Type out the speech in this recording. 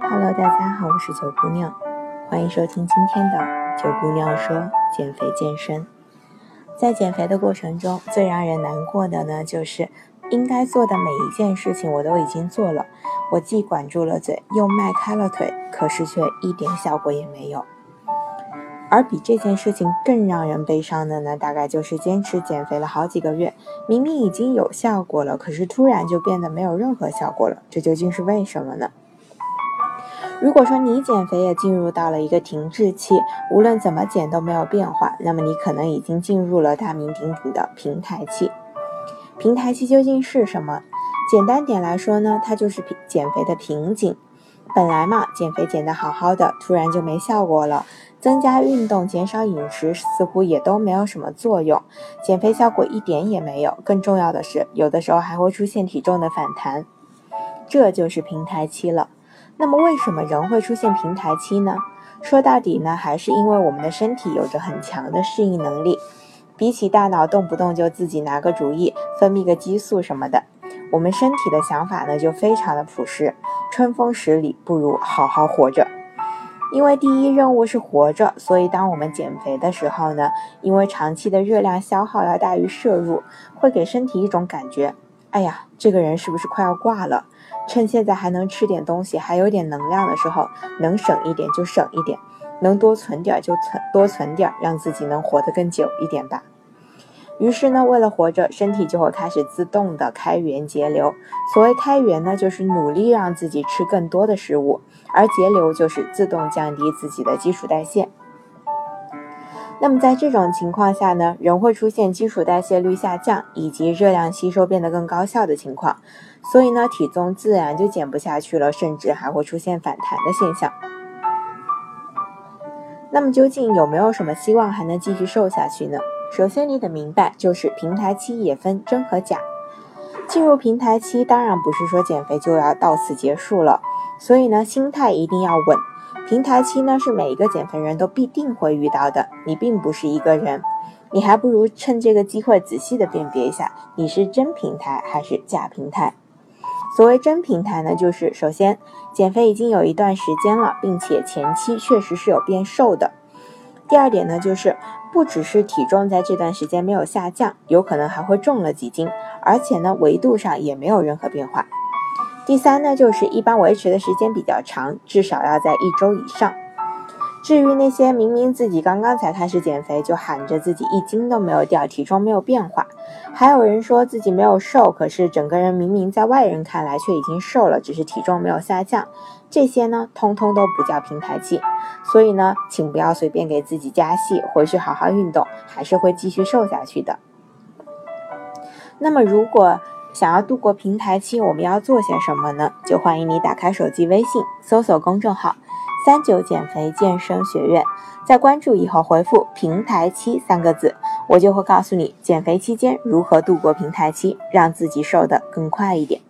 Hello，大家好，我是九姑娘，欢迎收听今天的九姑娘说减肥健身。在减肥的过程中，最让人难过的呢，就是应该做的每一件事情我都已经做了，我既管住了嘴，又迈开了腿，可是却一点效果也没有。而比这件事情更让人悲伤的呢，大概就是坚持减肥了好几个月，明明已经有效果了，可是突然就变得没有任何效果了，这究竟是为什么呢？如果说你减肥也进入到了一个停滞期，无论怎么减都没有变化，那么你可能已经进入了大名鼎鼎的平台期。平台期究竟是什么？简单点来说呢，它就是减肥的瓶颈。本来嘛，减肥减得好好的，突然就没效果了。增加运动、减少饮食似乎也都没有什么作用，减肥效果一点也没有。更重要的是，有的时候还会出现体重的反弹，这就是平台期了。那么为什么人会出现平台期呢？说到底呢，还是因为我们的身体有着很强的适应能力，比起大脑动不动就自己拿个主意、分泌个激素什么的，我们身体的想法呢就非常的朴实，春风十里不如好好活着。因为第一任务是活着，所以当我们减肥的时候呢，因为长期的热量消耗要大于摄入，会给身体一种感觉，哎呀，这个人是不是快要挂了？趁现在还能吃点东西，还有点能量的时候，能省一点就省一点，能多存点就存多存点，让自己能活得更久一点吧。于是呢，为了活着，身体就会开始自动的开源节流。所谓开源呢，就是努力让自己吃更多的食物，而节流就是自动降低自己的基础代谢。那么在这种情况下呢，人会出现基础代谢率下降以及热量吸收变得更高效的情况，所以呢，体重自然就减不下去了，甚至还会出现反弹的现象。那么究竟有没有什么希望还能继续瘦下去呢？首先你得明白，就是平台期也分真和假。进入平台期，当然不是说减肥就要到此结束了，所以呢，心态一定要稳。平台期呢，是每一个减肥人都必定会遇到的。你并不是一个人，你还不如趁这个机会仔细的辨别一下，你是真平台还是假平台。所谓真平台呢，就是首先减肥已经有一段时间了，并且前期确实是有变瘦的。第二点呢，就是不只是体重在这段时间没有下降，有可能还会重了几斤，而且呢，维度上也没有任何变化。第三呢，就是一般维持的时间比较长，至少要在一周以上。至于那些明明自己刚刚才开始减肥，就喊着自己一斤都没有掉，体重没有变化，还有人说自己没有瘦，可是整个人明明在外人看来却已经瘦了，只是体重没有下降，这些呢，通通都不叫平台期。所以呢，请不要随便给自己加戏，回去好好运动，还是会继续瘦下去的。那么如果，想要度过平台期，我们要做些什么呢？就欢迎你打开手机微信，搜索公众号“三九减肥健身学院”，在关注以后回复“平台期”三个字，我就会告诉你减肥期间如何度过平台期，让自己瘦得更快一点。